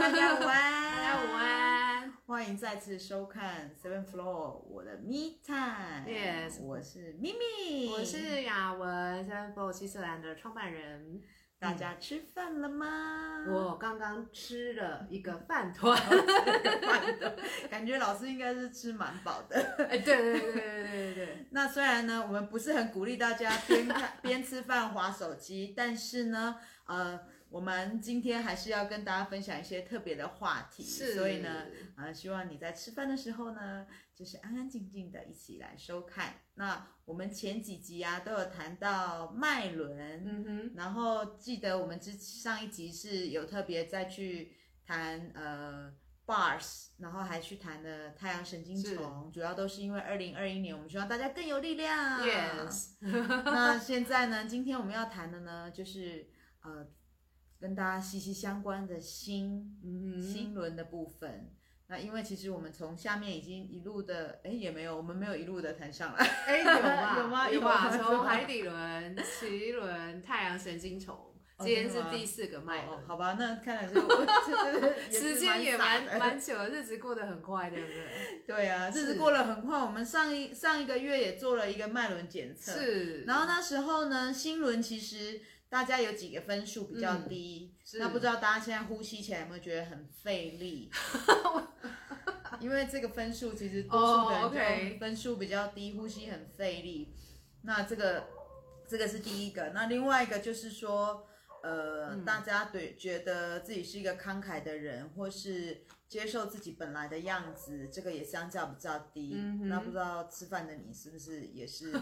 大家午安，大家午安，欢迎再次收看 Seven Floor 我的 Me Time。Yes，我是咪咪，我是雅文，Seven Floor 西西兰的创办人。大家吃饭了吗？我刚刚吃了一个饭团，饭团，感觉老师应该是吃蛮饱的。哎，对对对对对对对。那虽然呢，我们不是很鼓励大家边看边吃饭划手机，但是呢，呃。我们今天还是要跟大家分享一些特别的话题，是所以呢，呃，希望你在吃饭的时候呢，就是安安静静的一起来收看。那我们前几集啊都有谈到脉轮，嗯哼，然后记得我们之上一集是有特别再去谈呃 Bars，然后还去谈了太阳神经丛，主要都是因为二零二一年我们希望大家更有力量。Yes，那现在呢，今天我们要谈的呢，就是呃。跟大家息息相关的心，嗯，心轮的部分。那因为其实我们从下面已经一路的，哎，也没有，我们没有一路的谈上来，哎，有吗？有吗？有吗，从海底轮、脐轮、太阳神经丛，今天是第四个脉轮。好吧，那看来 是我时间也蛮蛮久，日子过得很快，对不对？对啊，日子过得很快。我们上一上一个月也做了一个脉轮检测，是。然后那时候呢，心轮其实。大家有几个分数比较低，嗯、那不知道大家现在呼吸起来有没有觉得很费力？因为这个分数其实多数的人就分数比较低，呼吸很费力。那这个这个是第一个。那另外一个就是说，呃，嗯、大家对觉得自己是一个慷慨的人，或是接受自己本来的样子，这个也相较比较低。嗯、那不知道吃饭的你是不是也是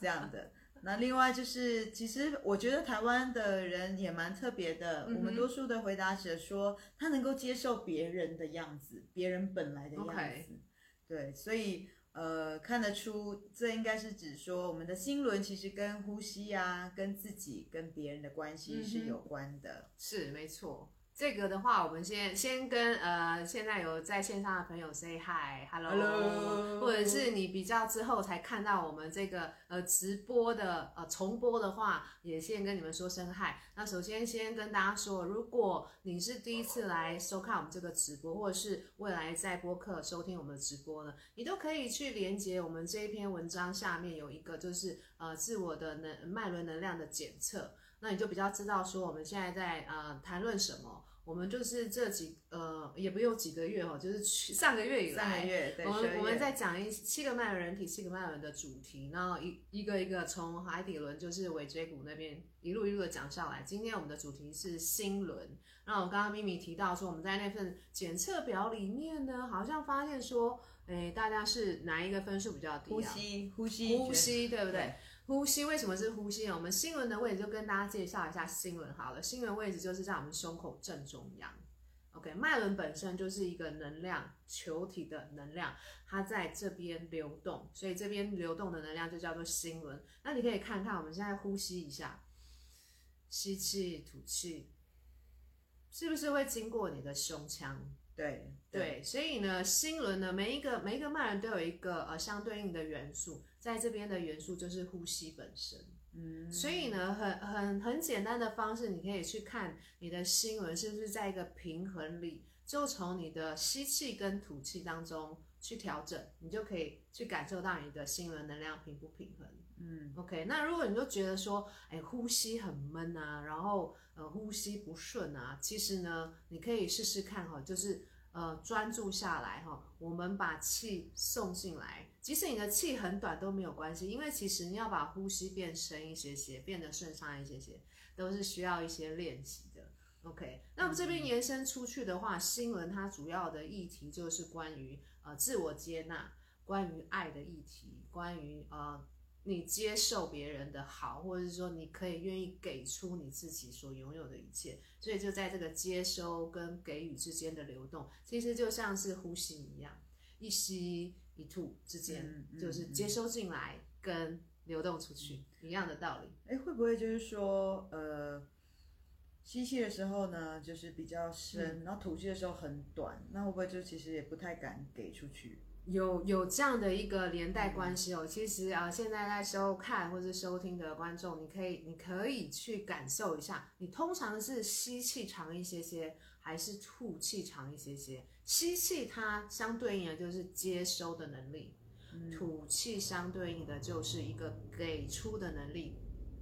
这样的？那另外就是，其实我觉得台湾的人也蛮特别的。嗯、我们多数的回答者说，他能够接受别人的样子，别人本来的样子。对，所以呃，看得出这应该是指说，我们的心轮其实跟呼吸啊，跟自己、跟别人的关系是有关的。嗯、是，没错。这个的话，我们先先跟呃，现在有在线上的朋友 say hi，hello，或者是你比较之后才看到我们这个呃直播的呃重播的话，也先跟你们说声 hi。那首先先跟大家说，如果你是第一次来收看我们这个直播，或者是未来在播客收听我们的直播呢，你都可以去连接我们这一篇文章下面有一个就是呃自我的能脉轮能量的检测，那你就比较知道说我们现在在呃谈论什么。我们就是这几呃，也不用几个月哦，就是上个月以来，上个月对，我们我们在讲一七个脉轮人体，七个脉轮的主题，然后一一个一个从海底轮就是尾椎骨那边一路一路的讲下来。今天我们的主题是心轮。那我刚刚咪咪提到说，我们在那份检测表里面呢，好像发现说，哎，大家是哪一个分数比较低啊？呼吸，呼吸，呼吸，对不对？对呼吸为什么是呼吸呢？我们心轮的位置就跟大家介绍一下心轮好了。心轮位置就是在我们胸口正中央。OK，脉轮本身就是一个能量球体的能量，它在这边流动，所以这边流动的能量就叫做心轮。那你可以看看，我们现在呼吸一下，吸气吐气，是不是会经过你的胸腔？对对，所以呢，心轮呢，每一个每一个脉轮都有一个呃相对应的元素，在这边的元素就是呼吸本身。嗯，所以呢，很很很简单的方式，你可以去看你的心轮是不是在一个平衡里，就从你的吸气跟吐气当中去调整，你就可以去感受到你的心轮能量平不平衡。嗯，OK，那如果你就觉得说，哎，呼吸很闷啊，然后呃呼吸不顺啊，其实呢，你可以试试看哈，就是呃专注下来哈，我们把气送进来，即使你的气很短都没有关系，因为其实你要把呼吸变深一些些，变得顺畅一些些，都是需要一些练习的。OK，那么这边延伸出去的话，新闻它主要的议题就是关于呃自我接纳，关于爱的议题，关于呃。你接受别人的好，或者是说你可以愿意给出你自己所拥有的一切，所以就在这个接收跟给予之间的流动，其实就像是呼吸一样，一吸一吐之间，就是接收进来跟流动出去、嗯、一样的道理。哎，会不会就是说，呃，吸气的时候呢，就是比较深，嗯、然后吐气的时候很短，那会不会就其实也不太敢给出去？有有这样的一个连带关系哦。其实啊，现在在收看或是收听的观众，你可以你可以去感受一下，你通常是吸气长一些些，还是吐气长一些些？吸气它相对应的就是接收的能力，嗯、吐气相对应的就是一个给出的能力，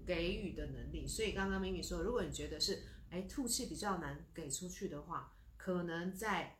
给予的能力。所以刚刚咪咪说，如果你觉得是哎吐气比较难给出去的话，可能在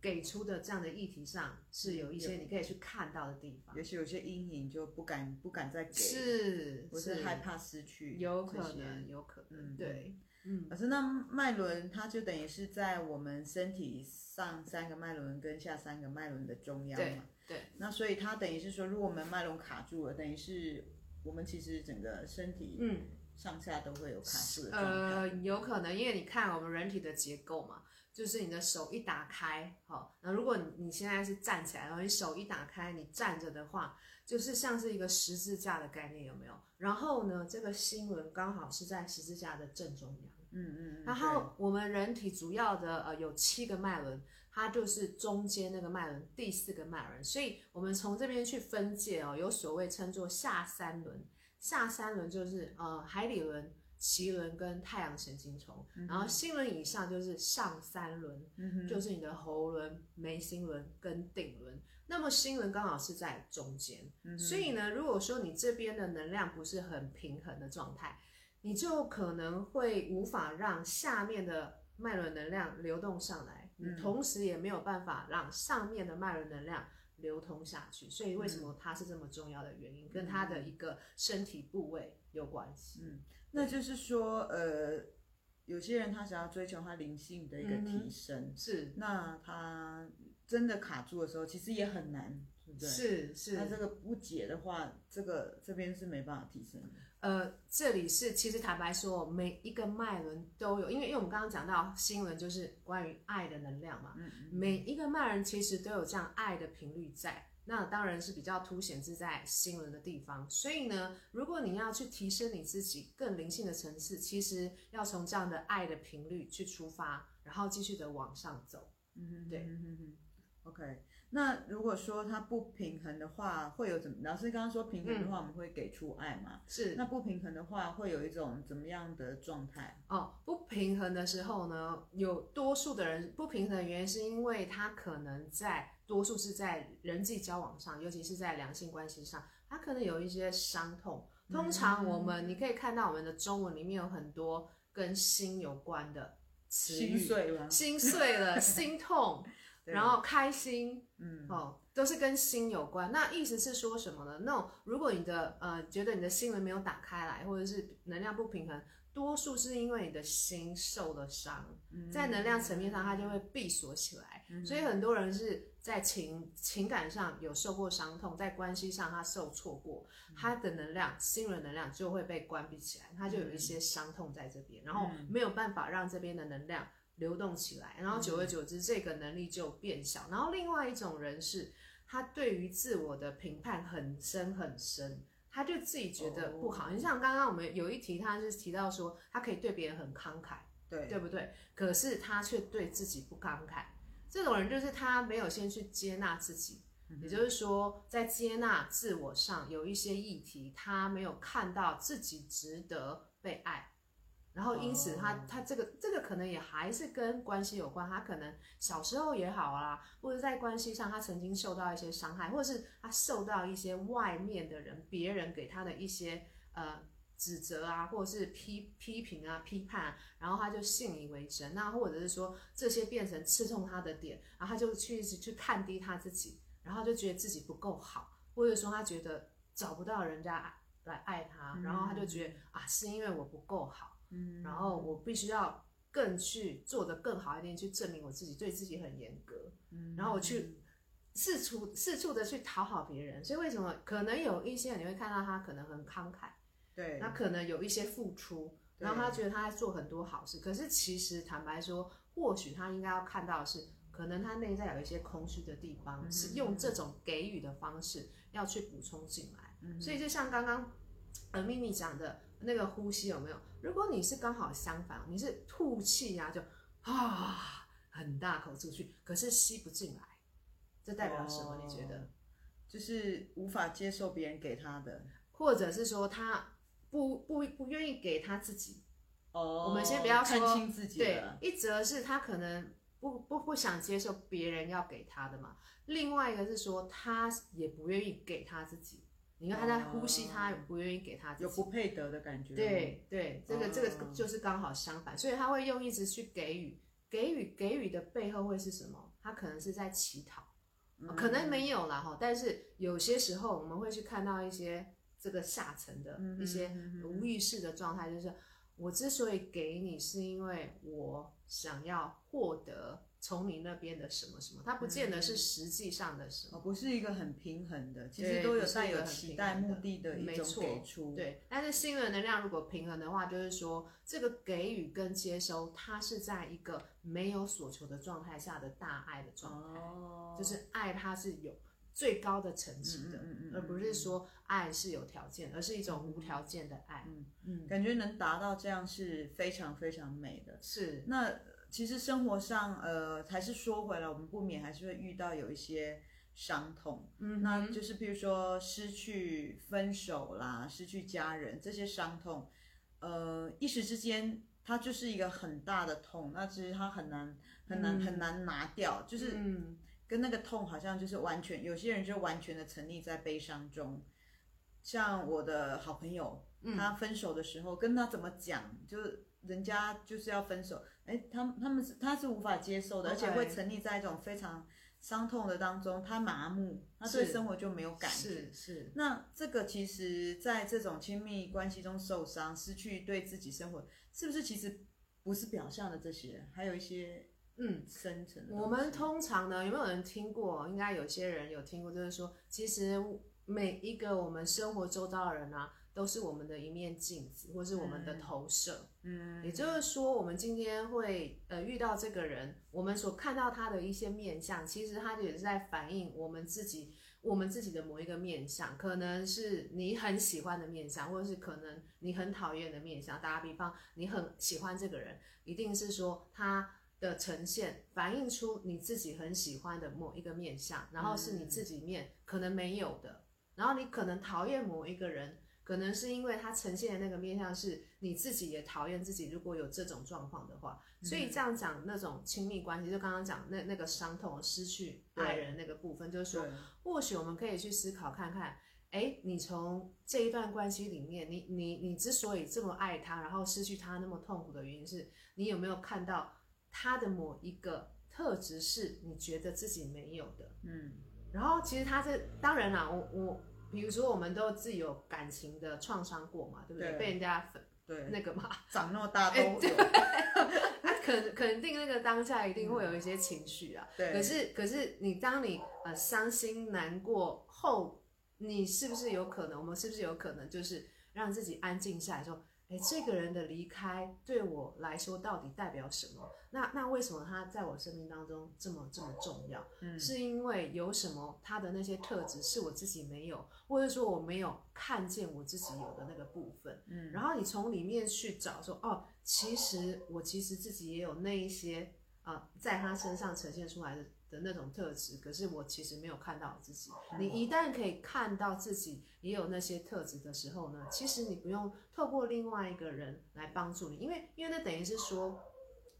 给出的这样的议题上是有一些你可以去看到的地方。也许有些阴影就不敢不敢再给，是，我是害怕失去，有可能，有可能，对。嗯，可是那脉轮它就等于是在我们身体上三个脉轮跟下三个脉轮的中央嘛。对。对，那所以它等于是说，如果我们脉轮卡住了，等于是我们其实整个身体嗯上下都会有卡住的状态。呃，有可能，因为你看我们人体的结构嘛，就是你的手一打开，好，那如果你你现在是站起来，然后你手一打开，你站着的话，就是像是一个十字架的概念，有没有？然后呢，这个心轮刚好是在十字架的正中央。嗯嗯嗯。然后我们人体主要的呃有七个脉轮，它就是中间那个脉轮，第四个脉轮。所以我们从这边去分界哦，有所谓称作下三轮。下三轮就是呃海底轮、脐轮跟太阳神经丛。嗯、然后心轮以上就是上三轮，嗯、就是你的喉轮、眉心轮跟顶轮。那么心轮刚好是在中间，嗯、所以呢，如果说你这边的能量不是很平衡的状态。你就可能会无法让下面的脉轮能量流动上来，同时也没有办法让上面的脉轮能量流通下去。所以为什么它是这么重要的原因，嗯，跟它的一个身体部位有关系。嗯，那就是说，呃，有些人他想要追求他灵性的一个提升，嗯，是，那他真的卡住的时候，其实也很难，对不对？是是，那这个不解的话，这个这边是没办法提升的。呃，这里是其实坦白说，每一个脉轮都有，因为因为我们刚刚讲到心轮就是关于爱的能量嘛，嗯嗯，每一个脉轮其实都有这样爱的频率在，那当然是比较凸显是在心轮的地方。所以呢，如果你要去提升你自己更灵性的层次，其实要从这样的爱的频率去出发，然后继续的往上走。嗯，对，嗯嗯，OK。那如果说它不平衡的话，会有怎么？老师刚刚说平衡的话，我们会给出爱嘛？嗯、是。那不平衡的话，会有一种怎么样的状态？哦，不平衡的时候呢，有多数的人不平衡的原因是因为他可能在多数是在人际交往上，尤其是在两性关系上，他可能有一些伤痛。通常我们、嗯、你可以看到我们的中文里面有很多跟心有关的词语，心碎了，心碎了，心痛。然后开心，嗯，哦，都是跟心有关。那意思是说什么呢？那种如果你的呃觉得你的心门没有打开来，或者是能量不平衡，多数是因为你的心受了伤，嗯、在能量层面上它就会闭锁起来。嗯、所以很多人是在情情感上有受过伤痛，在关系上他受挫过，他的能量心轮能量就会被关闭起来，他就有一些伤痛在这边，然后没有办法让这边的能量。流动起来，然后久而久之，这个能力就变小。嗯。然后另外一种人是，他对于自我的评判很深很深，他就自己觉得不好。你、哦、像刚刚我们有一题，他是提到说，他可以对别人很慷慨，对对不对？可是他却对自己不慷慨。这种人就是他没有先去接纳自己，嗯、也就是说，在接纳自我上有一些议题，他没有看到自己值得被爱。然后，因此他他这个这个可能也还是跟关系有关。他可能小时候也好啊，或者在关系上他曾经受到一些伤害，或者是他受到一些外面的人、别人给他的一些呃指责啊，或者是批批评啊、批判啊，然后他就信以为真。那或者是说这些变成刺痛他的点，然后他就去去看低他自己，然后就觉得自己不够好，或者说他觉得找不到人家来爱他，然后他就觉得啊，是因为我不够好。嗯，然后我必须要更去做的更好一点，去证明我自己，对自己很严格。嗯，然后我去四处四处的去讨好别人，所以为什么可能有一些人你会看到他可能很慷慨，对，他可能有一些付出，然后他觉得他在做很多好事，可是其实坦白说，或许他应该要看到的是，可能他内在有一些空虚的地方，嗯，是用这种给予的方式要去补充进来。嗯，所以就像刚刚呃咪咪讲的。那个呼吸有没有？如果你是刚好相反，你是吐气呀，就啊很大口出去，可是吸不进来，这代表什么？哦、你觉得？就是无法接受别人给他的，或者是说他不不不愿意给他自己。哦，我们先不要说看清自己。对，一则是他可能不不不想接受别人要给他的嘛，另外一个是说他也不愿意给他自己。你看他在呼吸，他也不愿意给他自己，有不配得的感觉。对对，这个这个就是刚好相反，所以他会用一直去给予，给予给予的背后会是什么？他可能是在乞讨。可能没有啦哈，但是有些时候我们会去看到一些这个下层的一些无意识的状态，就是我之所以给你，是因为我想要获得。从你那边的什么什么，它不见得是实际上的什么，不是一个很平衡的，其实都有带有期待目的的一种给出。对，但是新的能量如果平衡的话，就是说这个给予跟接收，它是在一个没有所求的状态下的大爱的状态，哦、就是爱它是有最高的层级的，而不是说爱是有条件，而是一种无条件的爱。嗯嗯，感觉能达到这样是非常非常美的。是。那。其实生活上，呃，还是说回来，我们不免还是会遇到有一些伤痛，嗯，那就是比如说失去、分手啦，失去家人这些伤痛，呃，一时之间它就是一个很大的痛，那其实它很难、很难、很难拿掉，就是跟那个痛好像就是完全，有些人就完全的沉溺在悲伤中，像我的好朋友，他分手的时候跟他怎么讲，就是。人家就是要分手，哎，他们他们是他是无法接受的.而且会沉溺在一种非常伤痛的当中，他麻木，他对生活就没有感觉。是是。是那这个其实在这种亲密关系中受伤，失去对自己生活，是不是其实不是表象的这些，还有一些嗯深层的。我们通常呢，有没有人听过？应该有些人有听过，就是说，其实每一个我们生活周遭的人啊。都是我们的一面镜子，或是我们的投射。嗯，也就是说，我们今天会呃遇到这个人，我们所看到他的一些面相，其实他也是在反映我们自己，我们自己的某一个面相，可能是你很喜欢的面相，或者是可能你很讨厌的面相。打个比方，你很喜欢这个人，一定是说他的呈现反映出你自己很喜欢的某一个面相，然后是你自己面可能没有的，然后你可能讨厌某一个人。可能是因为他呈现的那个面相是你自己也讨厌自己，如果有这种状况的话，所以这样讲那种亲密关系，就刚刚讲那那个伤痛失去爱人那个部分，就是说，或许我们可以去思考看看，哎，你从这一段关系里面，你你你之所以这么爱他，然后失去他那么痛苦的原因是，你有没有看到他的某一个特质是你觉得自己没有的？嗯，然后其实他这当然啦，我我。比如说，我们都自己有感情的创伤过嘛，对不对？对被人家粉，对那个嘛，长那么大都有。他 肯肯定那个当下一定会有一些情绪啊。对。可是可是你当你呃伤心难过后，你是不是有可能？我们是不是有可能就是让自己安静下来，说，哎，这个人的离开对我来说到底代表什么？那那为什么他在我生命当中这么这么重要？嗯，是因为有什么他的那些特质是我自己没有，或者说我没有看见我自己有的那个部分。嗯，然后你从里面去找说，哦，其实我其实自己也有那一些啊，呃，在他身上呈现出来的的那种特质，可是我其实没有看到我自己。你一旦可以看到自己也有那些特质的时候呢，其实你不用透过另外一个人来帮助你，因为因为那等于是说。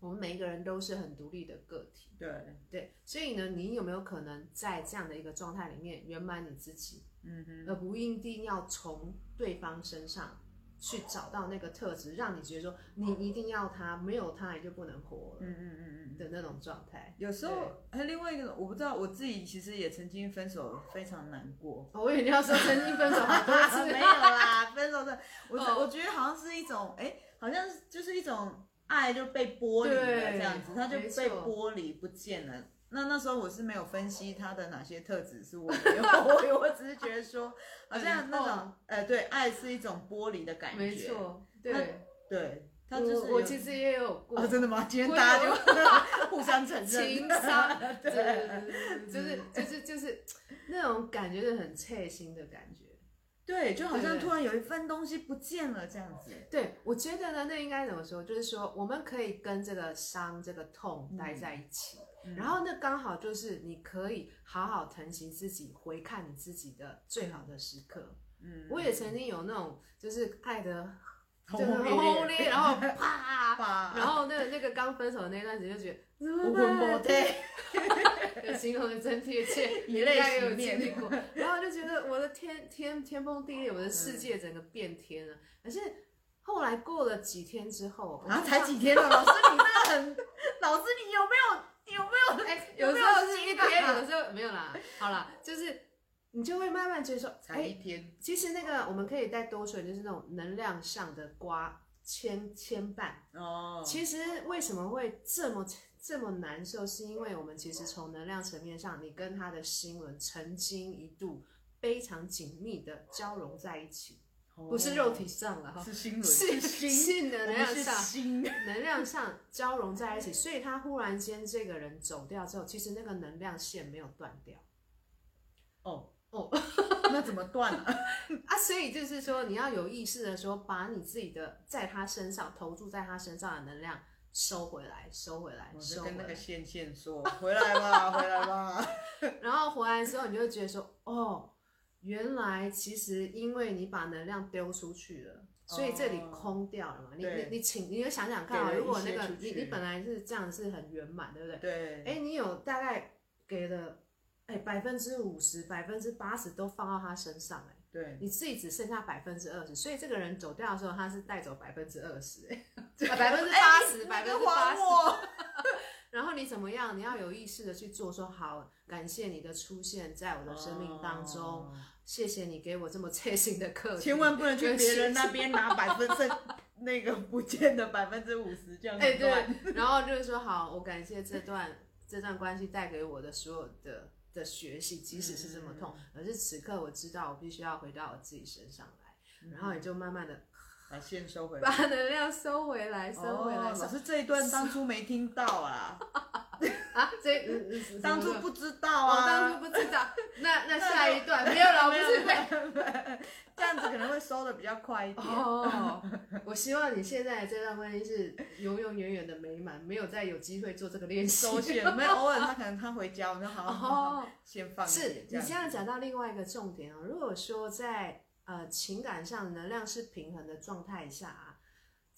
我们每一个人都是很独立的个体，对对，所以呢，你有没有可能在这样的一个状态里面圆满你自己？嗯哼，而不一定要从对方身上去找到那个特质，让你觉得说你一定要他，没有他你就不能活了。嗯嗯嗯嗯的那种状态。有时候还有另外一个，我不知道，我自己其实也曾经分手，非常难过。我以为你要说曾经分手好多次，没有啦，分手的，我我觉得好像是一种，哎，好像就是一种。爱就被剥离了，这样子，他就被剥离不见了。那那时候我是没有分析他的哪些特质是我没有，我我只是觉得说，好像那种，呃，对，爱是一种剥离的感觉。没错，对对，他就是我其实也有过。真的吗？今天大家就 互相承认。情 伤，对，就是就是就是那种感觉是很切心的感觉。对，就好像突然有一份东西不见了这样子。对，我觉得呢，那应该怎么说？就是说，我们可以跟这个伤、这个痛待在一起，嗯、然后那刚好就是你可以好好疼惜自己，回看你自己的最好的时刻。嗯，我也曾经有那种就是爱的。轰轰烈烈，然后啪，啪 然后那个那个刚分手的那段时间就觉得怎么办？对，形容的真贴切，以泪洗面。然后就觉得我的天天天崩地裂，我的世界整个变天了。可是后来过了几天之后，啊，才几天了，老师你真的很，老师你有没有有没有？哎，有时候是一天，有时候没有啦。好啦，就是。你就会慢慢觉得说，才一天，欸，其实那个我们可以再多说，就是那种能量上的瓜牵牵绊。哦，其实为什么会这么这么难受，是因为我们其实从能量层面上，你跟他的心轮曾经一度非常紧密的交融在一起，哦，不是肉体上了哈，是心轮，是心的能量上，能量上交融在一起，所以他忽然间这个人走掉之后，其实那个能量线没有断掉。哦。哦，那怎么断啊？啊，所以就是说，你要有意识的说，把你自己的在他身上投注在他身上的能量收回来，收回来，收回来。跟那个线线说，回来吧，回来吧。然后回来之后，你就会觉得说，哦，原来其实因为你把能量丢出去了，所以这里空掉了嘛。你你你请，你就想想看啊，如果那个你你本来是这样是很圆满，对不对？对。哎，你有大概给了。哎，百分之五十、百分之八十都放到他身上，哎，对，你自己只剩下百分之二十，所以这个人走掉的时候，他是带走百分之二十，哎，百分之八十，百分之八十。然后你怎么样？你要有意识的去做，说好，感谢你的出现在我的生命当中，哦、谢谢你给我这么贴心的课题，千万不能去别人那边拿百分之 那个不见的百分之五十这样子。哎，对，然后就是说好，我感谢这段这段关系带给我的所有的。的学习，即使是这么痛，可、嗯、是此刻我知道，我必须要回到我自己身上来，嗯、然后也就慢慢的把线收回来，把能量收回来，收回来。可、哦、是这一段当初没听到啊，啊，这、嗯、当初不知道啊，哦、当初不知道。那那下一段没有了，不是没。这样子可能会收的比较快一点。哦，我希望你现在这段婚姻是永永远远的美满，没有再有机会做这个练习。收线，没有偶尔他可能他回家，我们就好好先放。是你现在讲到另外一个重点啊，如果说在呃情感上能量是平衡的状态下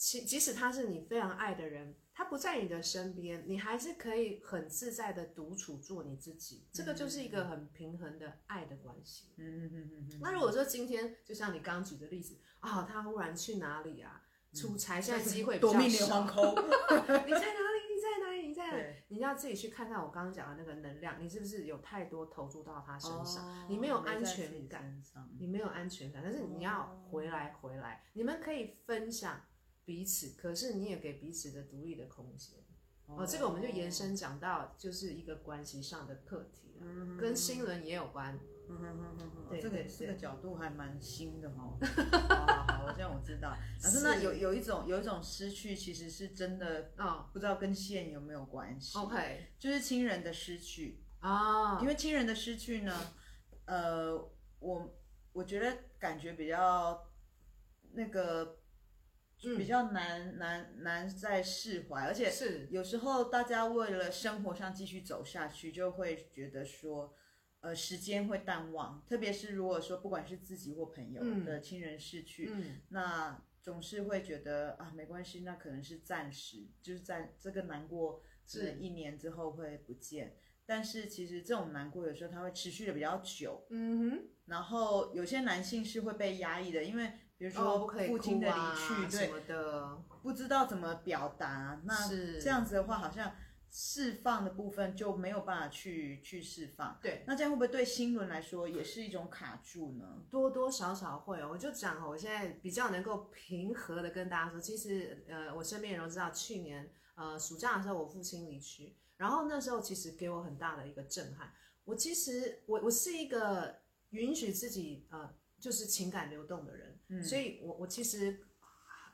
啊，其即使他是你非常爱的人。他不在你的身边，你还是可以很自在的独处做你自己，这个就是一个很平衡的爱的关系。嗯嗯嗯嗯。那如果说今天就像你刚举的例子啊，他忽然去哪里啊？出差，现在机会比较少。夺命连环 call。你在哪里？你在哪里？你在哪里？你要自己去看看我刚刚讲的那个能量，你是不是有太多投注到他身上？你没有安全感，你没有安全感，但是你要回来，回来，你们可以分享。彼此，可是你也给彼此的独立的空间。哦，这个我们就延伸讲到，就是一个关系上的课题，嗯，跟新轮也有关。嗯哼哼哼哼，对，这个这个角度还蛮新的 哦。好好好，这样我知道。老师，那，有有一种有一种失去，其实是真的啊，不知道跟线有没有关系？OK，就是亲人的失去啊，因为亲人的失去呢，呃，我我觉得感觉比较那个。比较难难难再释怀，而且是有时候大家为了生活上继续走下去，就会觉得说，呃，时间会淡忘。特别是如果说不管是自己或朋友的亲人逝去，嗯，那总是会觉得啊，没关系，那可能是暂时，就是在这个难过是一年之后会不见。但是其实这种难过有时候它会持续的比较久，嗯哼。然后有些男性是会被压抑的，因为。比如说父亲的离去，对，不知道怎么表达，那这样子的话，好像释放的部分就没有办法去去释放。对，那这样会不会对新轮来说也是一种卡住呢？多多少少会哦。我就讲，我现在比较能够平和的跟大家说，其实呃，我身边人都知道，去年呃暑假的时候我父亲离去，然后那时候其实给我很大的一个震撼。我其实我我是一个允许自己呃。就是情感流动的人，嗯、所以我我其实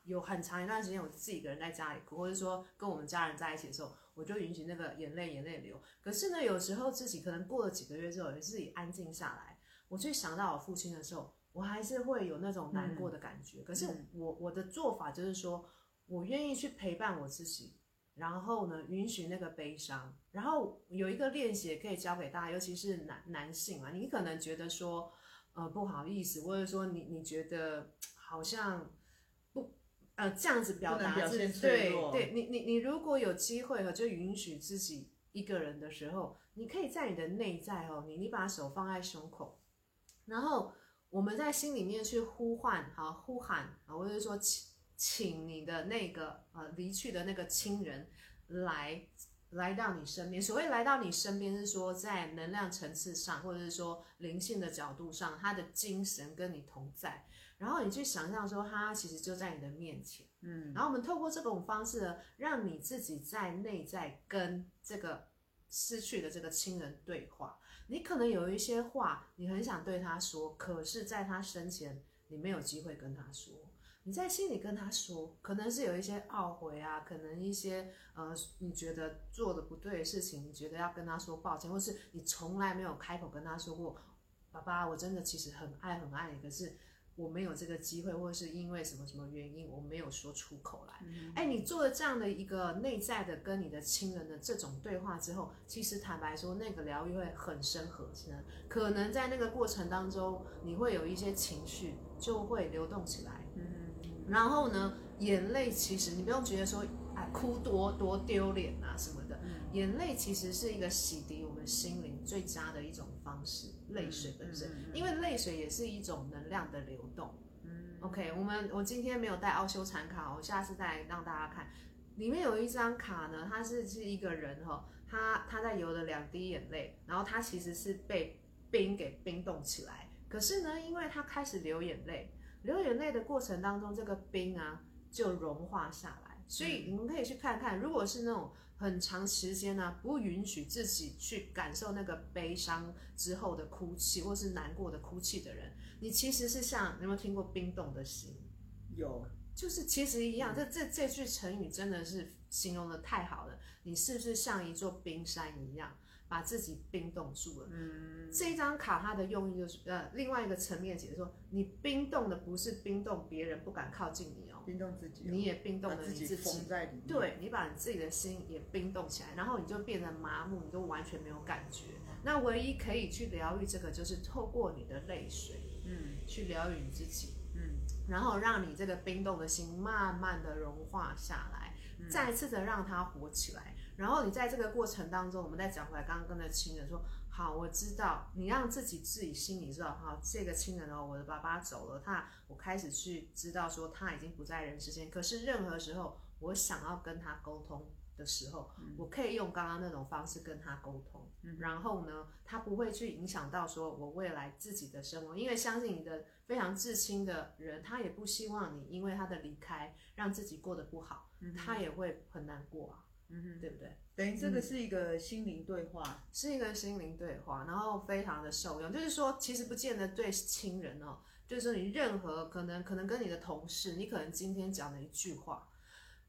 有很长一段时间，我自己一个人在家里哭，或者说跟我们家人在一起的时候，我就允许那个眼泪眼泪流。可是呢，有时候自己可能过了几个月之后，也自己安静下来，我去想到我父亲的时候，我还是会有那种难过的感觉。嗯、可是我我的做法就是说，我愿意去陪伴我自己，然后呢，允许那个悲伤。然后有一个练习可以教给大家，尤其是男男性啊，你可能觉得说，呃，不好意思，或者说你你觉得好像不，呃，这样子表达是对对，你你你如果有机会和就允许自己一个人的时候，你可以在你的内在哦，你你把手放在胸口，然后我们在心里面去呼唤，啊呼喊啊，或者说请请你的那个呃离去的那个亲人来来到你身边。所谓来到你身边，是说在能量层次上，或者是说灵性的角度上，他的精神跟你同在。然后你去想象说，他其实就在你的面前。嗯，然后我们透过这种方式呢，让你自己在内在跟这个。失去的这个亲人对话，你可能有一些话你很想对他说，可是在他生前你没有机会跟他说。你在心里跟他说，可能是有一些懊悔啊，可能一些呃你觉得做的不对的事情，你觉得要跟他说抱歉，或是你从来没有开口跟他说过，爸爸，我真的其实很爱很爱你，可是。我没有这个机会，或者是因为什么什么原因，我没有说出口来。嗯、哎，你做了这样的一个内在的跟你的亲人的这种对话之后，其实坦白说，那个疗愈会很深很深。可能在那个过程当中，你会有一些情绪就会流动起来。嗯，然后呢，眼泪其实你不用觉得说，哎，哭多多丢脸啊什么的。嗯、眼泪其实是一个洗涤我们心灵最佳的一种方式。泪水本身，因为泪水也是一种能量的流动。嗯，OK，我们我今天没有带奥修禅卡，我下次再让大家看。里面有一张卡呢，它是是一个人哈，他他在流了两滴眼泪，然后他其实是被冰给冰冻起来。可是呢，因为他开始流眼泪，流眼泪的过程当中，这个冰啊就融化下来。所以你们可以去看看，如果是那种。很长时间呢、啊，不允许自己去感受那个悲伤之后的哭泣，或是难过的哭泣的人，你其实是像，你有没有听过冰冻的心？有，就是其实一样。这这这句成语真的是形容的太好了。你是不是像一座冰山一样，把自己冰冻住了？嗯，这一张卡它的用意就是，呃，另外一个层面解释说，你冰冻的不是冰冻别人不敢靠近你哦。冰冻自己，你也冰冻了你自己，封在里面。对，你把你自己的心也冰冻起来，然后你就变得麻木，你都完全没有感觉。那唯一可以去疗愈这个，就是透过你的泪水，嗯，去疗愈你自己，嗯，然后让你这个冰冻的心慢慢的融化下来，嗯、再次的让它活起来。然后你在这个过程当中，我们再讲回来，刚刚跟那亲人说。好，我知道你让自己自己心里知道，哈，这个亲人哦，我的爸爸走了，他，我开始去知道说他已经不在人世间。可是任何时候我想要跟他沟通的时候，嗯、我可以用刚刚那种方式跟他沟通，嗯、然后呢，他不会去影响到说我未来自己的生活，因为相信你的非常至亲的人，他也不希望你因为他的离开让自己过得不好，嗯、他也会很难过啊。嗯哼，对不对？等于这个是一个心灵对话，嗯，是一个心灵对话，然后非常的受用。就是说，其实不见得对亲人哦，就是说你任何可能，可能跟你的同事，你可能今天讲了一句话，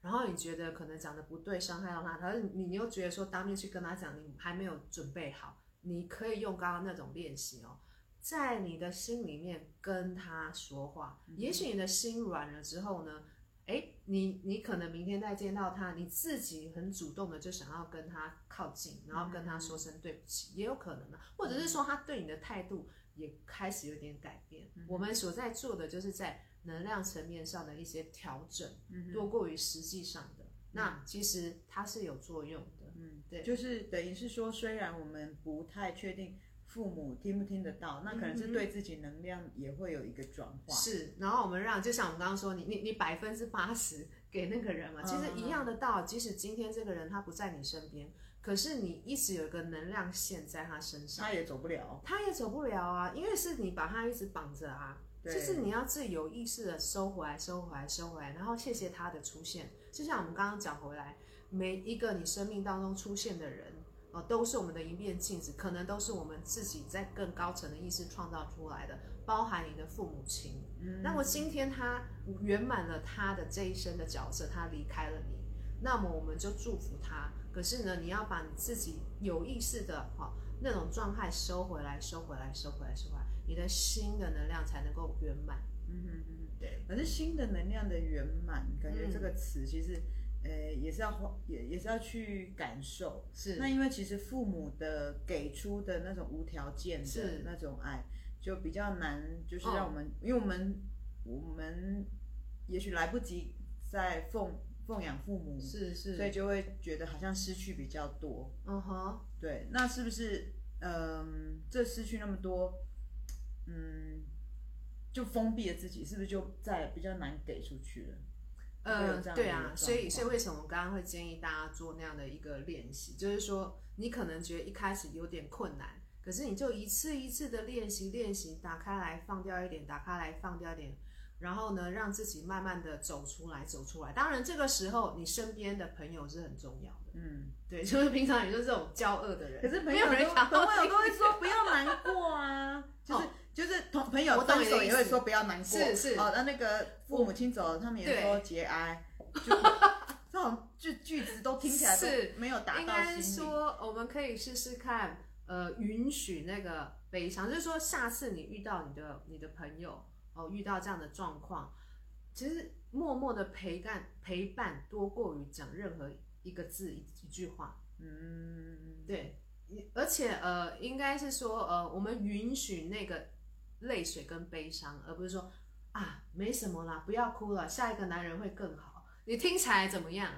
然后你觉得可能讲的不对，伤害到他，可是你又觉得说当面去跟他讲，你还没有准备好，你可以用刚刚那种练习哦，在你的心里面跟他说话，嗯、也许你的心软了之后呢。哎，你你可能明天再见到他，你自己很主动的就想要跟他靠近，然后跟他说声对不起，也有可能的，或者是说他对你的态度也开始有点改变。嗯、我们所在做的就是在能量层面上的一些调整，嗯、多过于实际上的。嗯、那其实它是有作用的，嗯，对，就是等于是说，虽然我们不太确定。父母听不听得到？那可能是对自己能量也会有一个转化。是，然后我们让，就像我们刚刚说，你你你百分之八十给那个人嘛，其实一样的道理。即使今天这个人他不在你身边，可是你一直有一个能量线在他身上，他也走不了，他也走不了啊，因为是你把他一直绑着啊。对就是你要自己有意识的收回来，收回来，收回来，然后谢谢他的出现。就像我们刚刚讲回来，每一个你生命当中出现的人。都是我们的一面镜子，可能都是我们自己在更高层的意识创造出来的，包含你的父母亲。嗯，那么今天他圆满了他的这一生的角色，他离开了你，那么我们就祝福他。可是呢，你要把你自己有意识的哈那种状态收回来，收回来，收回来，收回来，你的心的能量才能够圆满。嗯嗯嗯，对。可是新的能量的圆满，感觉这个词其实。呃，也是要也也是要去感受。是。那因为其实父母的给出的那种无条件的那种爱，就比较难，就是让我们，哦、因为我们我们也许来不及再奉奉养父母，是是，所以就会觉得好像失去比较多。嗯哼。对，那是不是嗯、呃，这失去那么多，嗯，就封闭了自己，是不是就在比较难给出去了？呃，对啊，所以所以为什么我刚刚会建议大家做那样的一个练习？就是说，你可能觉得一开始有点困难，可是你就一次一次的练习练习，打开来放掉一点，打开来放掉一点，然后呢，让自己慢慢的走出来，走出来。当然，这个时候你身边的朋友是很重要的。嗯，对，就是平常也就是这种骄傲的人，可是朋友都朋友都会说不要难过啊，就是。哦就是同朋友分手也会说不要难过，是是哦，那那个父母亲走了，他们也说节哀，就 这种句句子都听起来是没有达到。应该说，我们可以试试看，呃，允许那个悲伤，就是说，下次你遇到你的你的朋友哦，遇到这样的状况，其实默默的陪伴陪伴多过于讲任何一个字一一句话。嗯，对，而且呃，应该是说呃，我们允许那个。泪水跟悲伤，而不是说啊，没什么啦，不要哭了，下一个男人会更好。你听起来怎么样？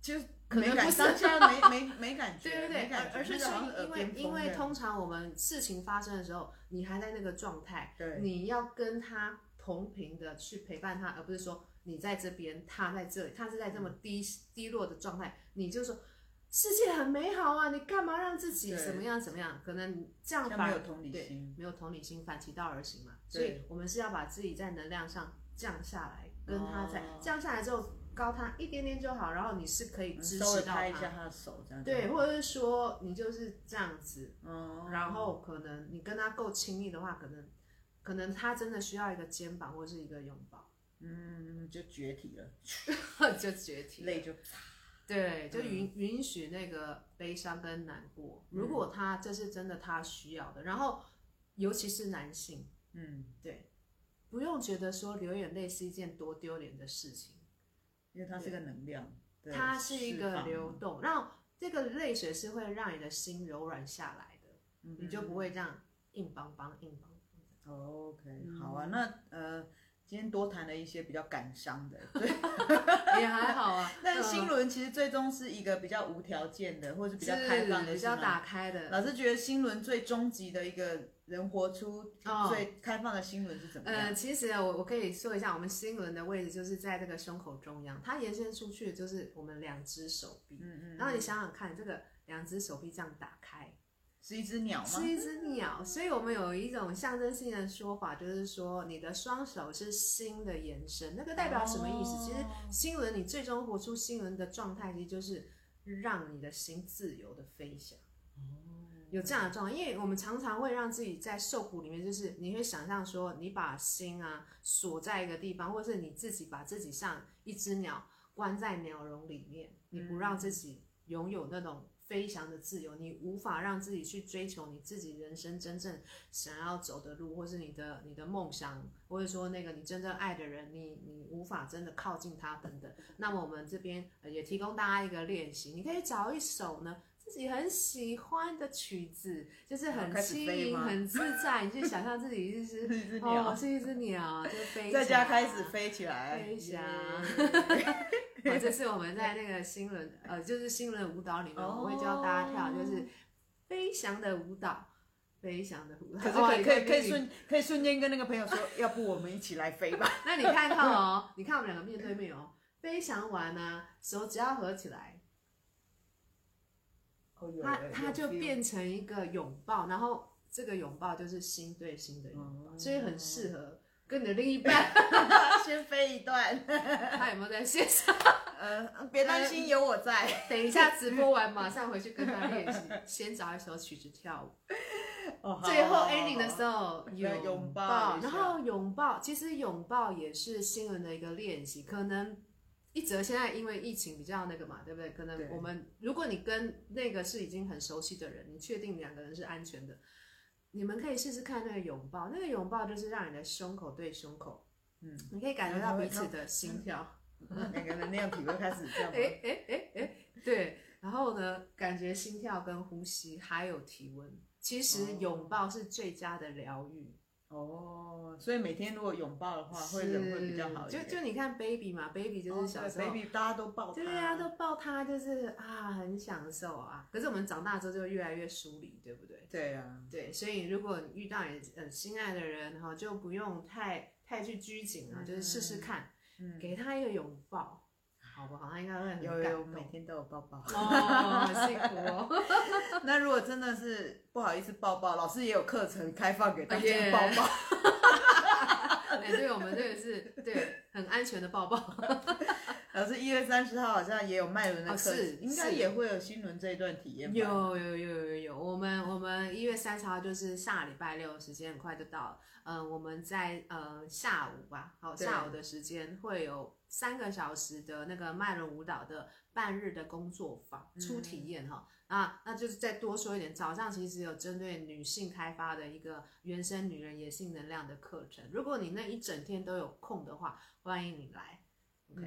就可能不是当下没没 没感觉，对对对，而是说因为因为通常我们事情发生的时候，你还在那个状态，对，你要跟他同频的去陪伴他，而不是说你在这边，他在这里，他是在这么低低落的状态，你就说。世界很美好啊，你干嘛让自己怎么样怎么样？可能这样反没有同理心，没有同理心，反其道而行嘛。所以我们是要把自己在能量上降下来，跟他在降下来之后高他一点点就好，然后你是可以支持到他，一下他的手这样。对，或者是说你就是这样子，嗯然后可能你跟他够亲密的话，可能可能他真的需要一个肩膀或是一个拥抱，嗯，就绝体了，就绝体，泪就。对，就允允许那个悲伤跟难过，嗯、如果他这是真的他需要的，然后尤其是男性，嗯，对，不用觉得说流眼泪是一件多丢脸的事情，因为它是个能量，它是一个流动，然后这个泪水是会让你的心柔软下来的，嗯、你就不会这样硬邦邦硬邦邦。OK，好啊，那呃。今天多谈了一些比较感伤的，对，也还好啊。但是心轮其实最终是一个比较无条件的，或者是比较开放的，比较打开的。老师觉得心轮最终极的一个人活出最开放的心轮是怎么样？呃，其实我我可以说一下，我们心轮的位置就是在这个胸口中央，它延伸出去就是我们两只手臂。嗯嗯。然后你想想看，这个两只手臂这样打开。是一只鸟吗？是一只鸟，所以我们有一种象征性的说法，就是说你的双手是心的延伸，那个代表什么意思？其实心轮，你最终活出心轮的状态，其实就是让你的心自由的飞翔。有这样的状态，因为我们常常会让自己在受苦里面，就是你会想象说，你把心啊锁在一个地方，或者是你自己把自己像一只鸟关在鸟笼里面，你不让自己拥有那种。飞翔的自由，你无法让自己去追求你自己人生真正想要走的路，或是你的你的梦想，或者说那个你真正爱的人，你你无法真的靠近他等等。那么我们这边也提供大家一个练习，你可以找一首呢自己很喜欢的曲子，就是很轻盈、很自在，你去想象自己就 是一只鸟，是一只鸟，就飞在家开始飞起来，飞翔。哦，这是我们在那个新轮，呃，就是新轮舞蹈里面，我会教大家跳，就是飞翔的舞蹈，飞翔的舞蹈。可是可以可以可以瞬可以瞬间跟那个朋友说，要不我们一起来飞吧？那你看看哦，你看我们两个面对面哦，飞翔完呢，手只要合起来，它它就变成一个拥抱，然后这个拥抱就是心对心的拥抱，所以很适合。跟你的另一半 先飞一段，他有没有在线上？呃，别担心，有我在。等一下直播完，马上回去跟他练习。先找一首曲子跳舞，哦、最后 ending 的时候拥抱，然后拥抱。其实拥抱也是新人的一个练习。可能一则现在因为疫情比较那个嘛，对不对？可能我们如果你跟那个是已经很熟悉的人，你确定两个人是安全的。你们可以试试看那个拥抱，那个拥抱就是让你的胸口对胸口，嗯，你可以感觉到彼此的心跳，两个人那样体会开始这样。哎哎哎哎，对。然后呢，感觉心跳跟呼吸，还有体温。其实拥抱是最佳的疗愈。哦，所以每天如果拥抱的话，会人会比较好一点。就就你看 baby 嘛，baby 就是小时候、哦、baby 大家都抱他，对啊，都抱他，就是啊，很享受啊。可是我们长大之后就越来越疏离，对不对？对啊，对，所以如果你遇到你呃心爱的人哈，就不用太太去拘谨啊，就是试试看，嗯，给他一个拥抱。好不好？他应该会很。有有，每天都有抱抱。哦，很辛苦哦。那如果真的是不好意思抱抱，老师也有课程开放给大家抱抱。哎，对，我们这个是对很安全的抱抱。老师一月三十号好像也有麦轮的课程，应该也会有新轮这一段体验。有有有有有，我们我们一月三十号就是下礼拜六，时间很快就到了。嗯，我们在呃下午吧，好下午的时间会有三个小时的那个麦轮舞蹈的半日的工作坊初体验哈。啊，那就是再多说一点，早上其实有针对女性开发的一个原生女人野性能量的课程。如果你那一整天都有空的话，欢迎你来。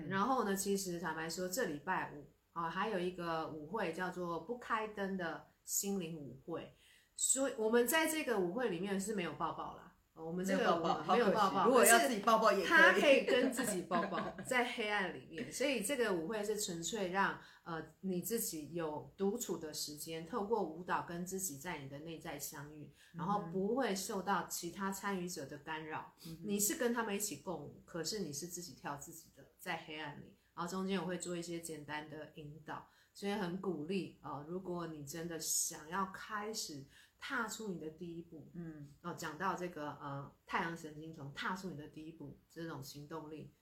然后呢，其实坦白说，这礼拜五啊，还有一个舞会叫做“不开灯”的心灵舞会，所以我们在这个舞会里面是没有抱抱啦。我们这个舞没有抱抱，如果要自己抱抱也可以，他可以跟自己抱抱，在黑暗里面。所以这个舞会是纯粹让呃你自己有独处的时间，透过舞蹈跟自己在你的内在相遇，然后不会受到其他参与者的干扰。嗯、你是跟他们一起共舞，可是你是自己跳自己的。在黑暗里，然后中间我会做一些简单的引导，所以很鼓励啊、呃！如果你真的想要开始踏出你的第一步，嗯，哦，讲到这个呃太阳神经丛踏出你的第一步这种行动力，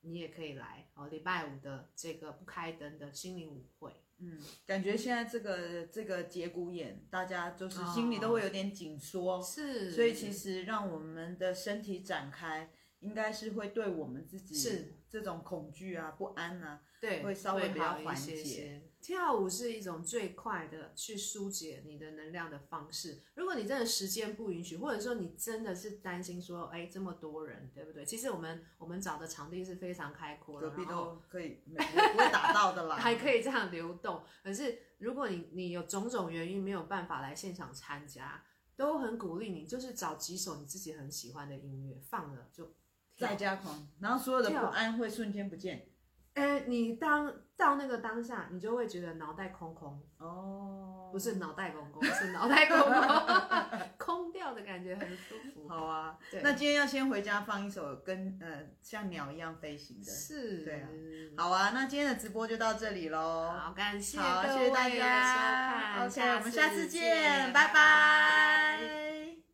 你也可以来哦。礼拜五的这个不开灯的心灵舞会，嗯，感觉现在这个这个节骨眼，大家就是心里都会有点紧缩，哦、是，所以其实让我们的身体展开。应该是会对我们自己是这种恐惧啊、不安啊，对，会稍微比较缓解。跳舞是一种最快的去疏解你的能量的方式。如果你真的时间不允许，或者说你真的是担心说，哎，这么多人，对不对？其实我们我们找的场地是非常开阔的，隔壁都可以，不会打到的啦，还可以这样流动。可是如果你你有种种原因没有办法来现场参加，都很鼓励你，就是找几首你自己很喜欢的音乐放了就。在家狂，然后所有的不安会瞬间不见。哎，你当到那个当下，你就会觉得脑袋空空哦，不是脑袋空空，是脑袋空空，空掉的感觉很舒服。好啊，那今天要先回家放一首跟呃像鸟一样飞行的，是，对啊。好啊，那今天的直播就到这里喽。好，感谢，好，谢谢大家。OK，我们下次见，拜拜。